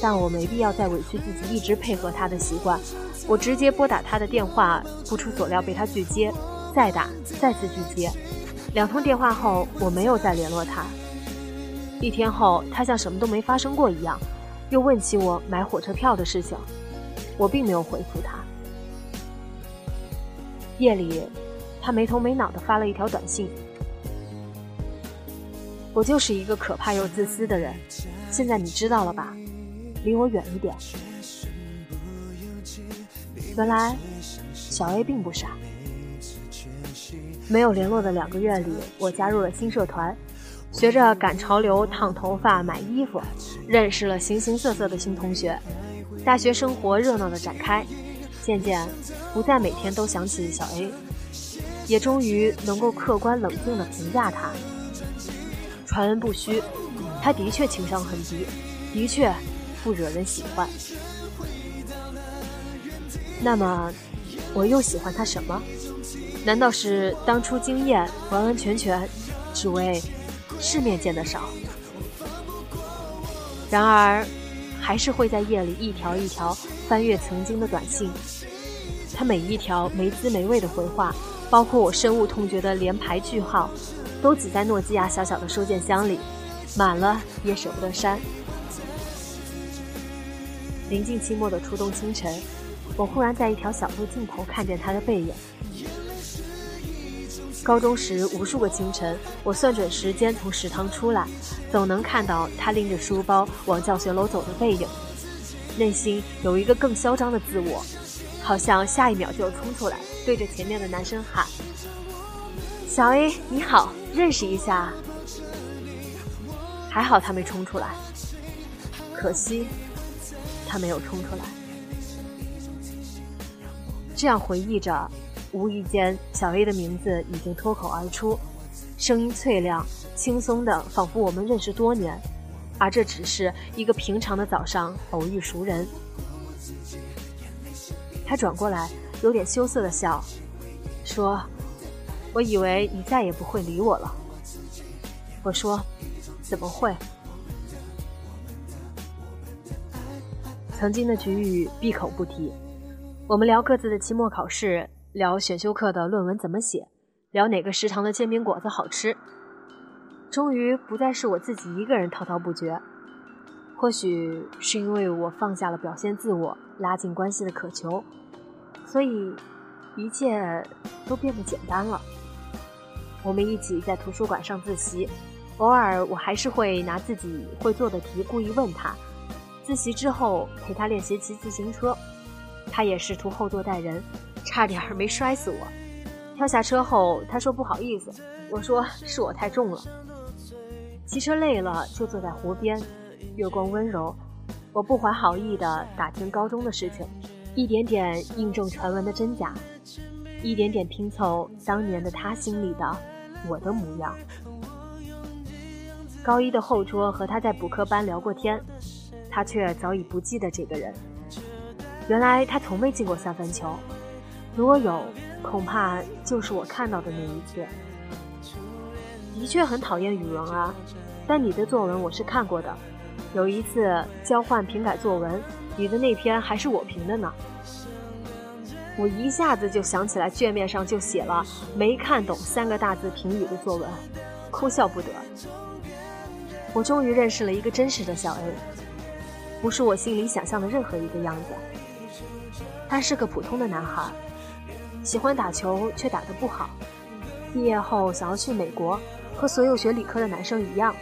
但我没必要再委屈自己一直配合他的习惯，我直接拨打他的电话，不出所料被他拒接，再打，再次拒接，两通电话后我没有再联络他。一天后，他像什么都没发生过一样，又问起我买火车票的事情，我并没有回复他。夜里。他没头没脑地发了一条短信：“我就是一个可怕又自私的人，现在你知道了吧？离我远一点。”原来，小 A 并不傻。没有联络的两个月里，我加入了新社团，学着赶潮流、烫头发、买衣服，认识了形形色色的新同学。大学生活热闹的展开，渐渐不再每天都想起小 A。也终于能够客观冷静地评价他。传闻不虚，他的确情商很低，的确不惹人喜欢。那么，我又喜欢他什么？难道是当初经验完完全全只为世面见得少？然而，还是会在夜里一条一条翻阅曾经的短信。他每一条没滋没味的回话，包括我深恶痛绝的连排句号，都挤在诺基亚小小的收件箱里，满了也舍不得删。临近期末的初冬清晨，我忽然在一条小路尽头看见他的背影。高中时，无数个清晨，我算准时间从食堂出来，总能看到他拎着书包往教学楼走的背影。内心有一个更嚣张的自我，好像下一秒就冲出来，对着前面的男生喊：“小 A，你好，认识一下。”还好他没冲出来，可惜他没有冲出来。这样回忆着。无意间，小 A 的名字已经脱口而出，声音脆亮、轻松的，仿佛我们认识多年，而这只是一个平常的早上偶遇熟人。他转过来，有点羞涩的笑，说：“我以为你再也不会理我了。”我说：“怎么会？”曾经的局域闭口不提，我们聊各自的期末考试。聊选修课的论文怎么写，聊哪个食堂的煎饼果子好吃。终于不再是我自己一个人滔滔不绝。或许是因为我放下了表现自我、拉近关系的渴求，所以一切都变得简单了。我们一起在图书馆上自习，偶尔我还是会拿自己会做的题故意问他。自习之后陪他练习骑自行车，他也试图后座带人。差点没摔死我！跳下车后，他说不好意思，我说是我太重了。骑车累了，就坐在湖边，月光温柔，我不怀好意地打听高中的事情，一点点印证传闻的真假，一点点拼凑当年的他心里的我的模样。高一的后桌和他在补课班聊过天，他却早已不记得这个人。原来他从未进过三分球。如果有，恐怕就是我看到的那一次。的确很讨厌语文啊，但你的作文我是看过的。有一次交换评改作文，你的那篇还是我评的呢。我一下子就想起来，卷面上就写了“没看懂”三个大字评语的作文，哭笑不得。我终于认识了一个真实的小 A，不是我心里想象的任何一个样子。他是个普通的男孩。喜欢打球，却打得不好。毕业后想要去美国，和所有学理科的男生一样。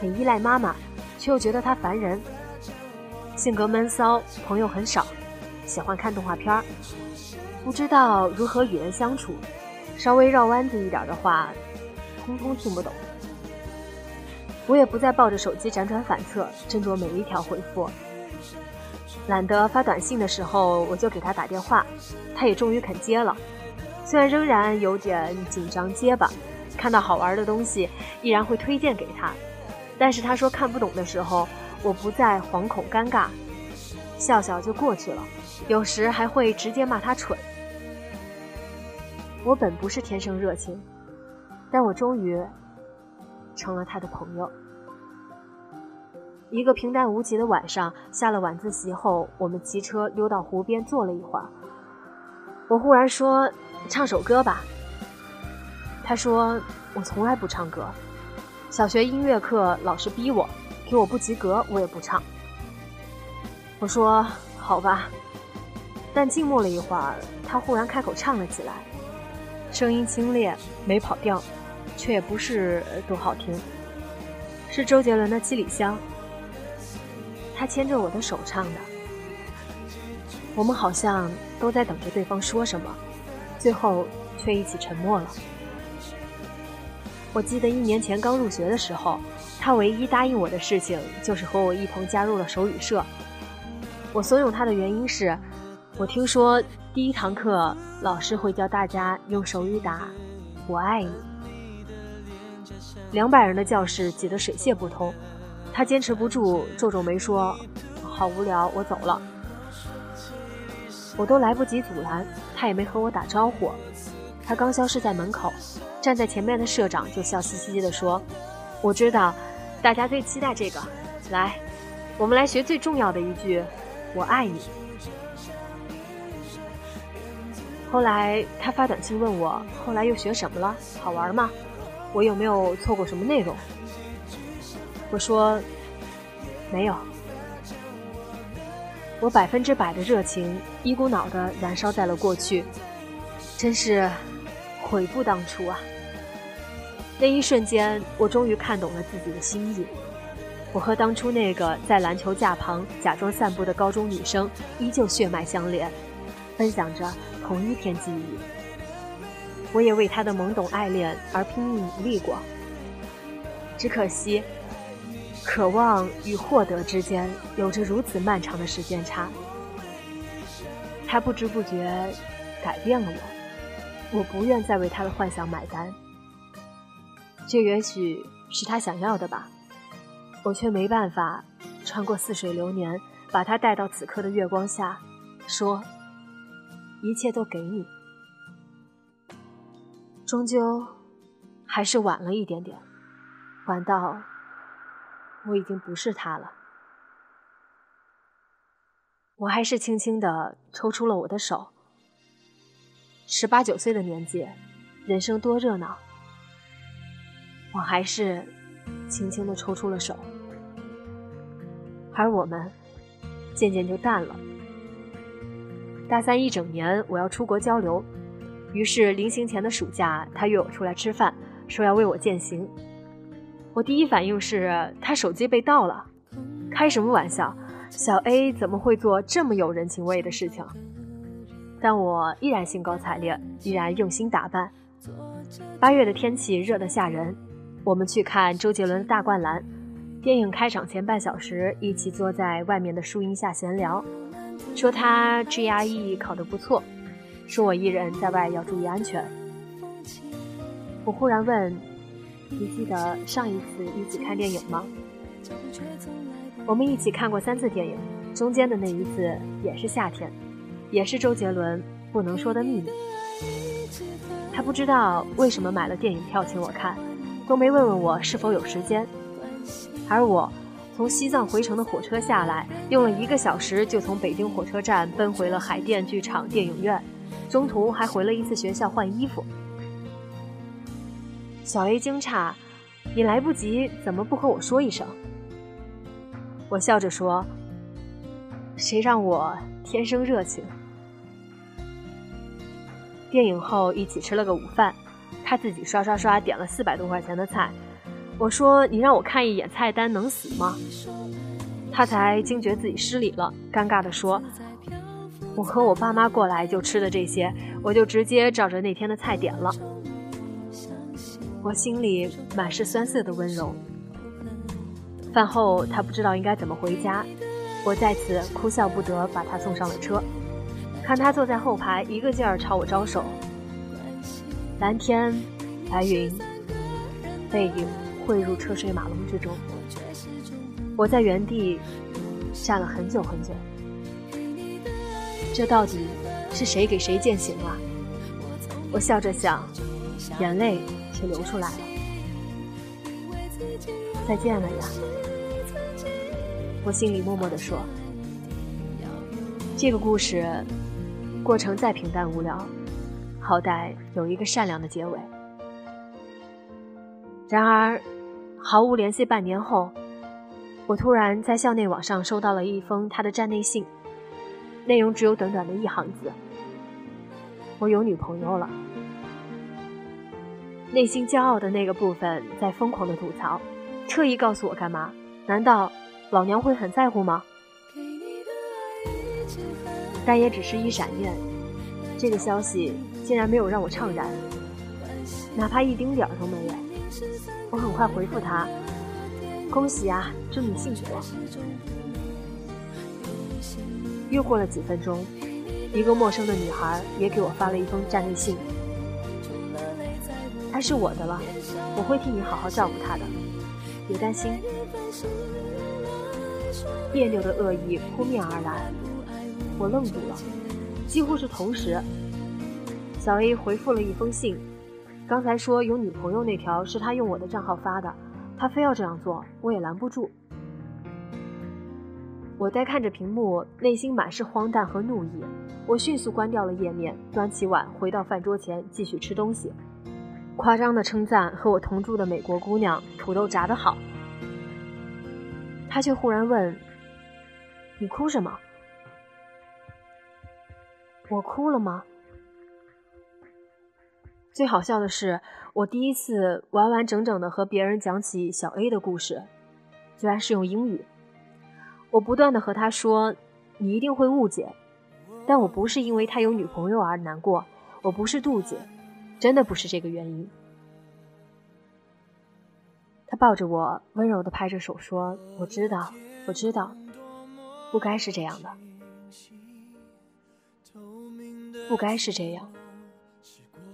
很依赖妈妈，却又觉得她烦人。性格闷骚，朋友很少，喜欢看动画片儿，不知道如何与人相处。稍微绕弯子一点的话，通通听不懂。我也不再抱着手机辗转反侧，斟酌每一条回复。懒得发短信的时候，我就给他打电话，他也终于肯接了。虽然仍然有点紧张结巴，看到好玩的东西依然会推荐给他，但是他说看不懂的时候，我不再惶恐尴尬，笑笑就过去了。有时还会直接骂他蠢。我本不是天生热情，但我终于成了他的朋友。一个平淡无奇的晚上，下了晚自习后，我们骑车溜到湖边坐了一会儿。我忽然说：“唱首歌吧。”他说：“我从来不唱歌，小学音乐课老师逼我，给我不及格我也不唱。”我说：“好吧。”但静默了一会儿，他忽然开口唱了起来，声音清冽，没跑调，却也不是多好听，是周杰伦的《七里香》。他牵着我的手唱的，我们好像都在等着对方说什么，最后却一起沉默了。我记得一年前刚入学的时候，他唯一答应我的事情就是和我一同加入了手语社。我怂恿他的原因是，我听说第一堂课老师会教大家用手语打“我爱你”。两百人的教室挤得水泄不通。他坚持不住，皱皱眉说：“好无聊，我走了。”我都来不及阻拦，他也没和我打招呼。他刚消失在门口，站在前面的社长就笑嘻嘻地说：“我知道，大家最期待这个。来，我们来学最重要的一句，我爱你。”后来他发短信问我，后来又学什么了？好玩吗？我有没有错过什么内容？我说，没有。我百分之百的热情一股脑的燃烧在了过去，真是悔不当初啊！那一瞬间，我终于看懂了自己的心意。我和当初那个在篮球架旁假装散步的高中女生依旧血脉相连，分享着同一片记忆。我也为她的懵懂爱恋而拼命努力过，只可惜。渴望与获得之间有着如此漫长的时间差，他不知不觉改变了我，我不愿再为他的幻想买单。这也许是他想要的吧，我却没办法穿过似水流年，把他带到此刻的月光下，说一切都给你。终究还是晚了一点点，晚到。我已经不是他了，我还是轻轻的抽出了我的手。十八九岁的年纪，人生多热闹，我还是轻轻的抽出了手，而我们渐渐就淡了。大三一整年，我要出国交流，于是临行前的暑假，他约我出来吃饭，说要为我践行。我第一反应是他手机被盗了，开什么玩笑？小 A 怎么会做这么有人情味的事情？但我依然兴高采烈，依然用心打扮。八月的天气热得吓人，我们去看周杰伦的大灌篮。电影开场前半小时，一起坐在外面的树荫下闲聊，说他 GRE 考得不错，说我一人在外要注意安全。我忽然问。你记得上一次一起看电影吗？我们一起看过三次电影，中间的那一次也是夏天，也是周杰伦《不能说的秘密》。他不知道为什么买了电影票请我看，都没问问我是否有时间。而我从西藏回程的火车下来，用了一个小时就从北京火车站奔回了海淀剧场电影院，中途还回了一次学校换衣服。小 A 惊诧：“你来不及，怎么不和我说一声？”我笑着说：“谁让我天生热情？”电影后一起吃了个午饭，他自己刷刷刷点了四百多块钱的菜。我说：“你让我看一眼菜单能死吗？”他才惊觉自己失礼了，尴尬地说：“我和我爸妈过来就吃的这些，我就直接照着那天的菜点了。”我心里满是酸涩的温柔。饭后，他不知道应该怎么回家，我再次哭笑不得，把他送上了车。看他坐在后排，一个劲儿朝我招手。蓝天，白云，背影汇入车水马龙之中。我在原地站了很久很久。这到底是谁给谁践行了？我笑着想，眼泪。却流出来了。再见了呀，我心里默默地说。这个故事过程再平淡无聊，好歹有一个善良的结尾。然而，毫无联系半年后，我突然在校内网上收到了一封他的站内信，内容只有短短的一行字：“我有女朋友了。”内心骄傲的那个部分在疯狂的吐槽，特意告诉我干嘛？难道老娘会很在乎吗？但也只是一闪念，这个消息竟然没有让我怅然，哪怕一丁点儿都没有。我很快回复他：“恭喜啊，祝你幸福。”又过了几分钟，一个陌生的女孩也给我发了一封站内信。她是我的了，我会替你好好照顾她的，别担心。别扭的恶意扑面而来，我愣住了，几乎是同时。小 A 回复了一封信，刚才说有女朋友那条是他用我的账号发的，他非要这样做，我也拦不住。我呆看着屏幕，内心满是荒诞和怒意。我迅速关掉了页面，端起碗回到饭桌前继续吃东西。夸张的称赞和我同住的美国姑娘土豆炸得好。他却忽然问：“你哭什么？”我哭了吗？最好笑的是，我第一次完完整整的和别人讲起小 A 的故事，居然是用英语。我不断的和他说：“你一定会误解，但我不是因为他有女朋友而难过，我不是妒忌，真的不是这个原因。”他抱着我，温柔的拍着手说：“我知道，我知道，不该是这样的，不该是这样。”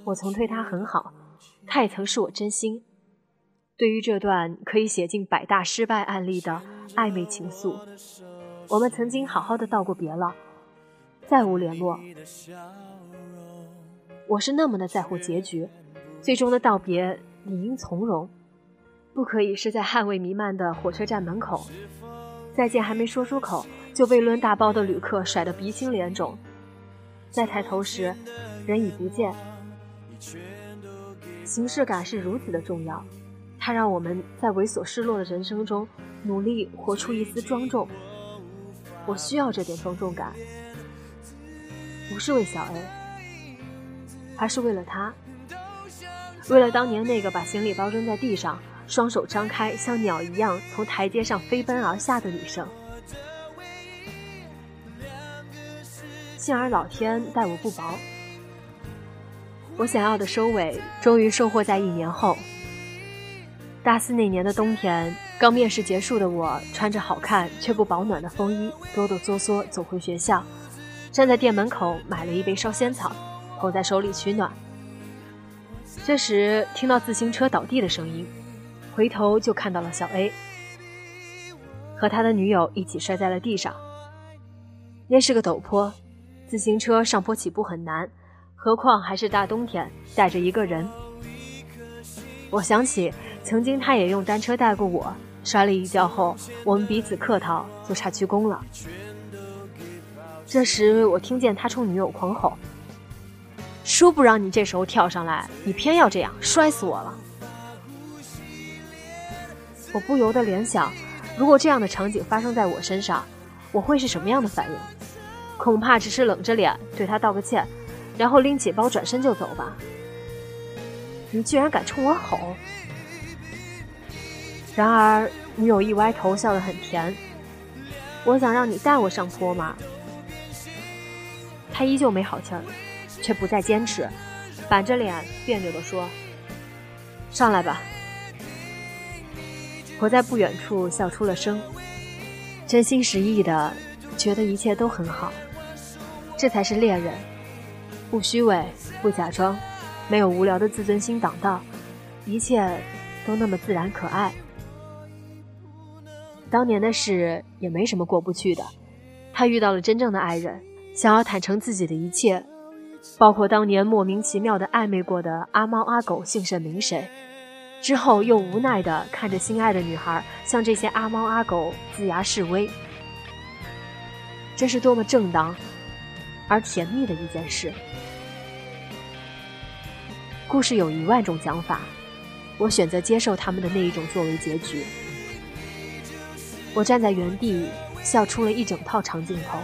我曾对他很好，他也曾是我真心。对于这段可以写进百大失败案例的暧昧情愫，我们曾经好好的道过别了，再无联络。我是那么的在乎结局，最终的道别理应从容，不可以是在汗味弥漫的火车站门口，再见还没说出口就被抡大包的旅客甩得鼻青脸肿，再抬头时人已不见。形式感是如此的重要，它让我们在猥琐失落的人生中努力活出一丝庄重。我需要这点庄重感，不是为小 A，而是为了他，为了当年那个把行李包扔在地上，双手张开像鸟一样从台阶上飞奔而下的女生。幸而老天待我不薄。我想要的收尾，终于收获在一年后。大四那年的冬天，刚面试结束的我，穿着好看却不保暖的风衣，哆哆嗦嗦走回学校，站在店门口买了一杯烧仙草，捧在手里取暖。这时听到自行车倒地的声音，回头就看到了小 A 和他的女友一起摔在了地上。那是个陡坡，自行车上坡起步很难。何况还是大冬天，带着一个人。我想起曾经他也用单车带过我，摔了一跤后，我们彼此客套，就差鞠躬了。这时我听见他冲女友狂吼：“叔不让你这时候跳上来，你偏要这样，摔死我了！”我不由得联想，如果这样的场景发生在我身上，我会是什么样的反应？恐怕只是冷着脸对他道个歉。然后拎起包转身就走吧。你居然敢冲我吼！然而女友一歪头，笑得很甜。我想让你带我上坡吗？他依旧没好气儿，却不再坚持，板着脸别扭地说：“上来吧。”我在不远处笑出了声，真心实意的觉得一切都很好，这才是恋人。不虚伪，不假装，没有无聊的自尊心挡道，一切都那么自然可爱。当年的事也没什么过不去的，他遇到了真正的爱人，想要坦诚自己的一切，包括当年莫名其妙的暧昧过的阿猫阿狗姓甚名谁，之后又无奈的看着心爱的女孩向这些阿猫阿狗龇牙示威，这是多么正当而甜蜜的一件事。故事有一万种讲法，我选择接受他们的那一种作为结局。我站在原地，笑出了一整套长镜头。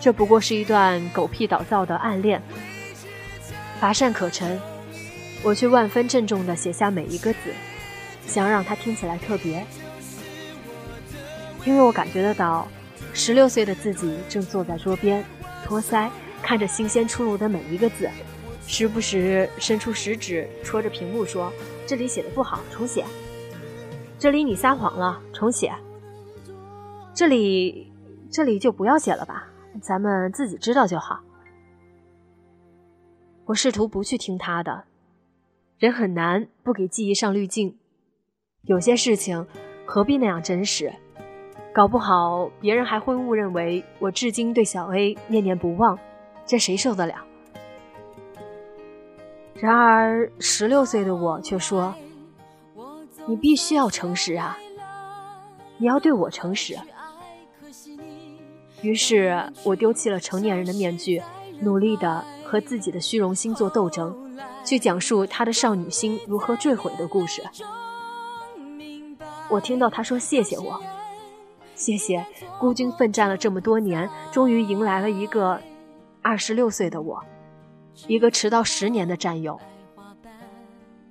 这不过是一段狗屁倒灶的暗恋，乏善可陈，我却万分郑重地写下每一个字，想让它听起来特别，因为我感觉得到，十六岁的自己正坐在桌边，托腮看着新鲜出炉的每一个字。时不时伸出食指戳着屏幕说：“这里写的不好，重写。这里你撒谎了，重写。这里，这里就不要写了吧，咱们自己知道就好。”我试图不去听他的，人很难不给记忆上滤镜。有些事情何必那样真实？搞不好别人还会误认为我至今对小 A 念念不忘，这谁受得了？然而十六岁的我却说：“你必须要诚实啊，你要对我诚实。”于是我丢弃了成年人的面具，努力的和自己的虚荣心做斗争，去讲述他的少女心如何坠毁的故事。我听到他说：“谢谢我。”谢谢，孤军奋战了这么多年，终于迎来了一个二十六岁的我，一个迟到十年的战友。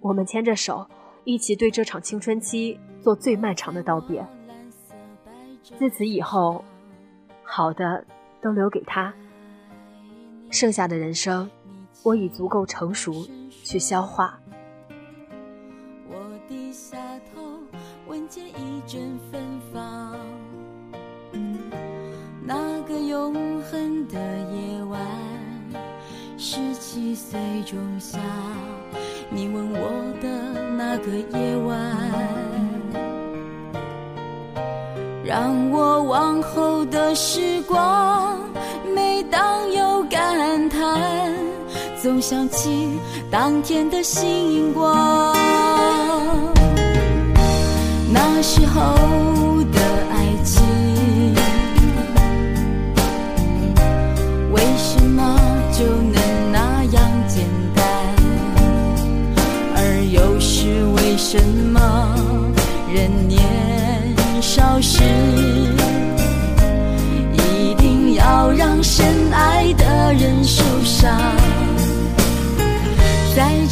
我们牵着手，一起对这场青春期做最漫长的道别。自此以后，好的都留给他，剩下的人生，我已足够成熟去消化。永恒的夜晚，十七岁仲夏，你吻我的那个夜晚，让我往后的时光，每当有感叹，总想起当天的星光。那时候。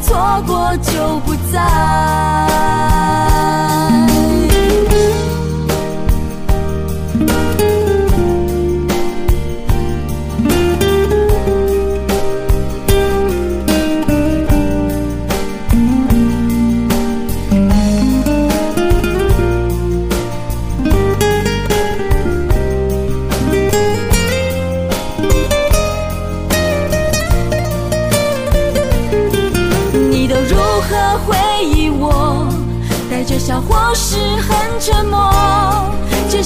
错过就不再。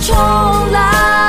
重来。